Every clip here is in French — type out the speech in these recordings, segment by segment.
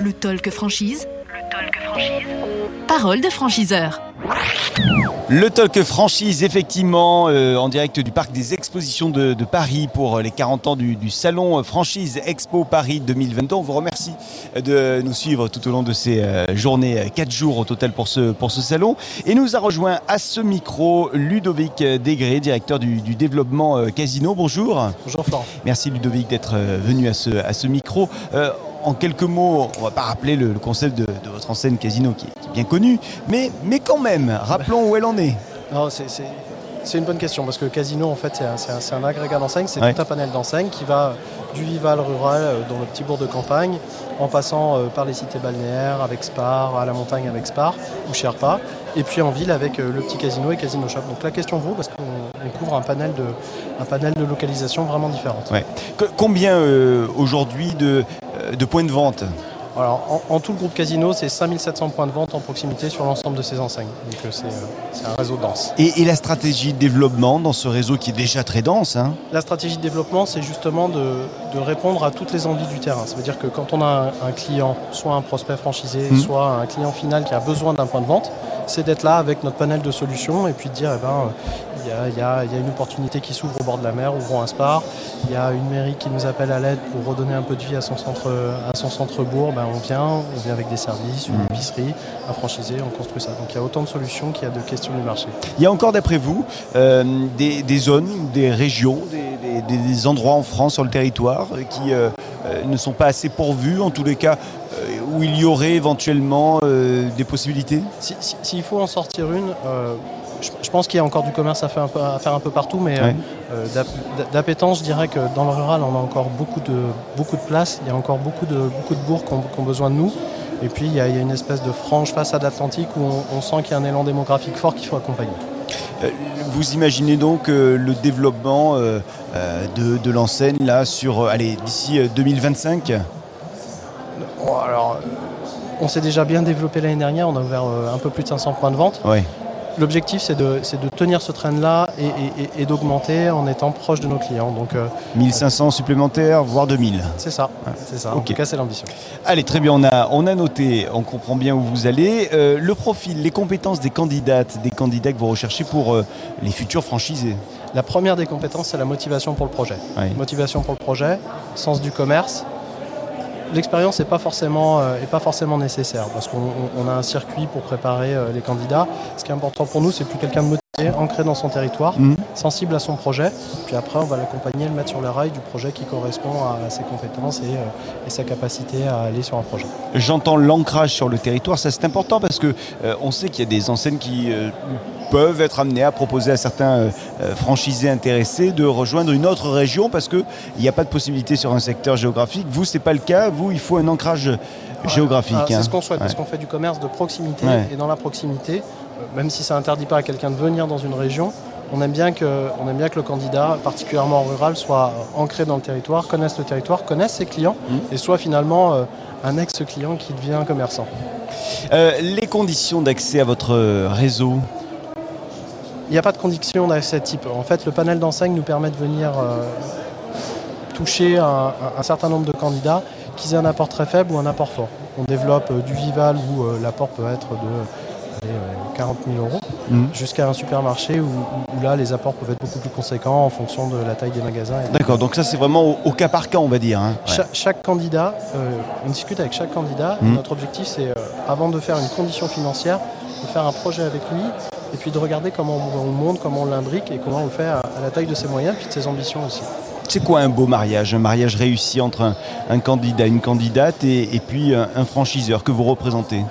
Le talk franchise. Le talk franchise. Parole de franchiseur. Le Talk Franchise, effectivement, euh, en direct du parc des expositions de, de Paris pour les 40 ans du, du salon Franchise Expo Paris 2022. On vous remercie de nous suivre tout au long de ces euh, journées, 4 jours au total pour ce, pour ce salon. Et nous a rejoint à ce micro Ludovic Degré, directeur du, du développement euh, Casino. Bonjour. Bonjour Florent. Merci Ludovic d'être euh, venu à ce, à ce micro. Euh, en quelques mots, on va pas rappeler le, le concept de, de votre enseigne Casino qui est bien connu, mais, mais quand même, rappelons où elle en est. Non, c'est, c'est- c'est une bonne question parce que Casino, en fait, c'est un, c'est un- c'est un agrégat d'enseignes. C'est Ouais. tout un panel d'enseignes qui va du Vival rural euh, dans le petit bourg de campagne, en passant euh, par les cités balnéaires avec Spar, à la montagne avec Spar ou Sherpa, et puis en ville avec euh, le petit casino et Casino Shop. Donc la question vaut parce qu'on on couvre un panel de, un panel de localisations vraiment différentes. Ouais. Que- combien aujourd'hui de, de points de vente? Alors, en, en tout, le groupe Casino, c'est 5700 points de vente en proximité sur l'ensemble de ces enseignes. Donc euh, c'est, euh, c'est un réseau dense. et, et la stratégie de développement dans ce réseau qui est déjà très dense hein? La stratégie de développement, c'est justement de, de répondre à toutes les envies du terrain. Ça veut dire que quand on a un, un client, soit un prospect franchisé, Mhm. soit un client final qui a besoin d'un point de vente, c'est d'être là avec notre panel de solutions et puis de dire, eh ben, euh, il y, y a- il y a une opportunité qui s'ouvre au bord de la mer, ouvrons un spar. Il y a une mairie qui nous appelle à l'aide pour redonner un peu de vie à son centre, à son centre-bourg. Ben, on vient, on vient avec des services, une Mhm. épicerie, un franchisé, on construit ça. Donc il y a autant de solutions qu'il y a de questions du marché. Il y a encore d'après vous euh, des, des zones, des régions, des, des- des endroits en France sur le territoire qui euh, euh, ne sont pas assez pourvus, en tous les cas où il y aurait éventuellement euh, des possibilités Si- si- S'il faut en sortir une, euh, je, je pense qu'il y a encore du commerce à faire un peu, à faire un peu partout, mais Ouais. euh, d'appétence, je dirais que dans le rural, on a encore beaucoup de, beaucoup de place, il y a encore beaucoup de, beaucoup de bourgs qui ont, qui ont besoin de nous. Et puis, il y, a, il y a une espèce de frange façade atlantique où on, on sent qu'il y a un élan démographique fort qu'il faut accompagner. Euh, Vous imaginez donc euh, le développement euh, euh, de, de l'enseigne là sur, euh, allez, d'ici euh, 2025 Bon, alors, euh, on s'est déjà bien développé l'année dernière, on a ouvert euh, un peu plus de 500 points de vente. L'objectif, c'est de, tenir ce train-là et, et- et- et d'augmenter en étant proche de nos clients. Donc, euh, 1500 supplémentaires, voire 2000. c'est ça, c'est ça. En tout cas, c'est l'ambition. Allez, très bien, on a, on a noté, on comprend bien où vous allez. Euh, le profil, les compétences des candidates, des candidats que vous recherchez pour euh, les futurs franchisés. La première des compétences, c'est la motivation pour le projet. Motivation pour le projet, sens du commerce. L'expérience n'est pas, forcément, euh, est pas forcément nécessaire parce qu'on on- on a un circuit pour préparer euh, les candidats. Ce qui est important pour nous, c'est plus quelqu'un de motivé, ancré dans son territoire, Mhm. sensible à son projet. Puis après, on va l'accompagner, le mettre sur les rails du projet qui correspond à ses compétences et, euh, et sa capacité à aller sur un projet. J'entends l'ancrage sur le territoire, ça c'est important parce que on sait qu'il y a des enseignes qui peuvent être amenées à proposer à certains euh, euh, franchisés intéressés de rejoindre une autre région parce qu'il n'y a pas de possibilité sur un secteur géographique. Vous, c'est pas le cas. Vous, il faut un ancrage géographique. Ah, c'est hein. ce qu'on souhaite, parce qu'on fait du commerce de proximité. Ouais. Et dans la proximité, euh, même si ça interdit pas à quelqu'un de venir dans une région, on aime bien que, on aime bien que le candidat, particulièrement rural, soit ancré dans le territoire, connaisse le territoire, connaisse ses clients, Mhm. et soit finalement euh, un ex-client qui devient commerçant. Euh, les conditions d'accès à votre réseau? Il n'y a pas de condition ce type. En fait, le panel d'enseignes nous permet de venir euh, toucher un, certain nombre de candidats, qu'ils aient un apport très faible ou un apport fort. On développe euh, du Vival où euh, l'apport peut être de allez, euh, 40 000 euros, Mhm. jusqu'à un supermarché où, là les apports peuvent être beaucoup plus conséquents en fonction de la taille des magasins. D'accord, donc ça c'est vraiment au, au cas par cas, on va dire. hein. Ouais. Cha- chaque candidat, euh, on discute avec chaque candidat. Mhm. Notre objectif, c'est, euh, avant de faire une condition financière, de faire un projet avec lui et puis de regarder comment on, le monte, comment on l'imbrique et comment on le fait à, à la taille de ses moyens puis de ses ambitions aussi. C'est quoi un beau mariage? Un mariage réussi entre un, un candidat, une candidate et, et puis un, un franchiseur que vous représentez?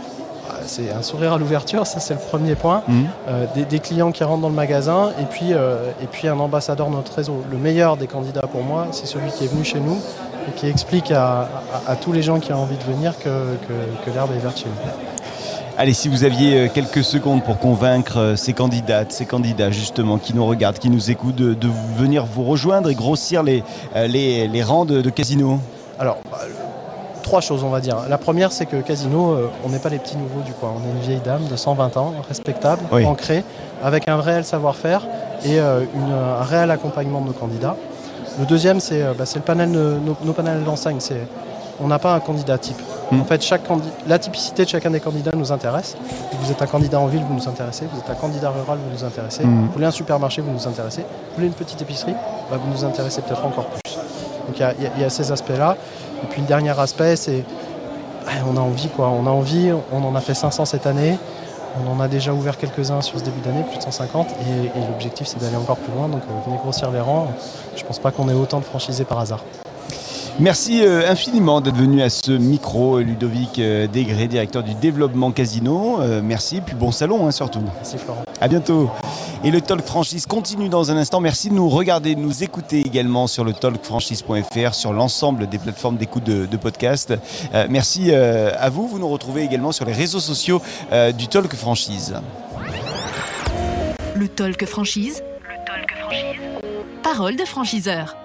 Ah, C'est un sourire à l'ouverture, ça c'est le premier point. Mhm. Euh, des, des clients qui rentrent dans le magasin et puis, euh, et puis un ambassadeur de notre réseau. Le meilleur des candidats pour moi, c'est celui qui est venu chez nous et qui explique à, à- à tous les gens qui ont envie de venir que, que- que l'herbe est verte chez nous. Allez, si vous aviez euh, quelques secondes pour convaincre euh, ces candidates, ces candidats justement qui nous regardent, qui nous écoutent, de, de venir vous rejoindre et grossir les, euh, les, les rangs de, de Casino. Alors, bah, trois choses, on va dire. La première, c'est que Casino, on n'est pas les petits nouveaux du coin. On est une vieille dame de 120 ans, respectable, Oui. ancrée, avec un réel savoir-faire et euh, une- un réel accompagnement de nos candidats. Le deuxième, c'est bah, le panel, nos, nos panels d'enseigne. C'est on n'a pas un candidat type. En fait, chaque la typicité de chacun des candidats nous intéresse. Vous êtes un candidat en ville, vous nous intéressez. Vous êtes un candidat rural, vous nous intéressez. Mm. Vous voulez un supermarché, vous nous intéressez. Vous voulez une petite épicerie, bah, vous nous intéressez peut-être encore plus. Donc il y a- y, y ces aspects-là. Et puis le dernier aspect, c'est ouais, on a envie quoi. On a envie. On en a fait 500 cette année. On en a déjà ouvert quelques-uns sur ce début d'année, plus de 150. Et, et l'objectif, c'est d'aller encore plus loin. Donc euh, venez grossir les rangs. Je pense pas qu'on ait autant de franchisés par hasard. Merci euh, infiniment d'être venu à ce micro, Ludovic euh, Degré, directeur du développement casino. Euh, merci, puis bon salon hein, surtout. Merci Florent. À bientôt. Et le Talk Franchise continue dans un instant. Merci de nous regarder, de nous écouter également sur le talkfranchise.fr, sur l'ensemble des plateformes d'écoute de, de podcast. Euh, merci euh, à vous. Vous nous retrouvez également sur les réseaux sociaux euh, du Talk Franchise. Le talk franchise. Le talk franchise. Parole de franchiseur.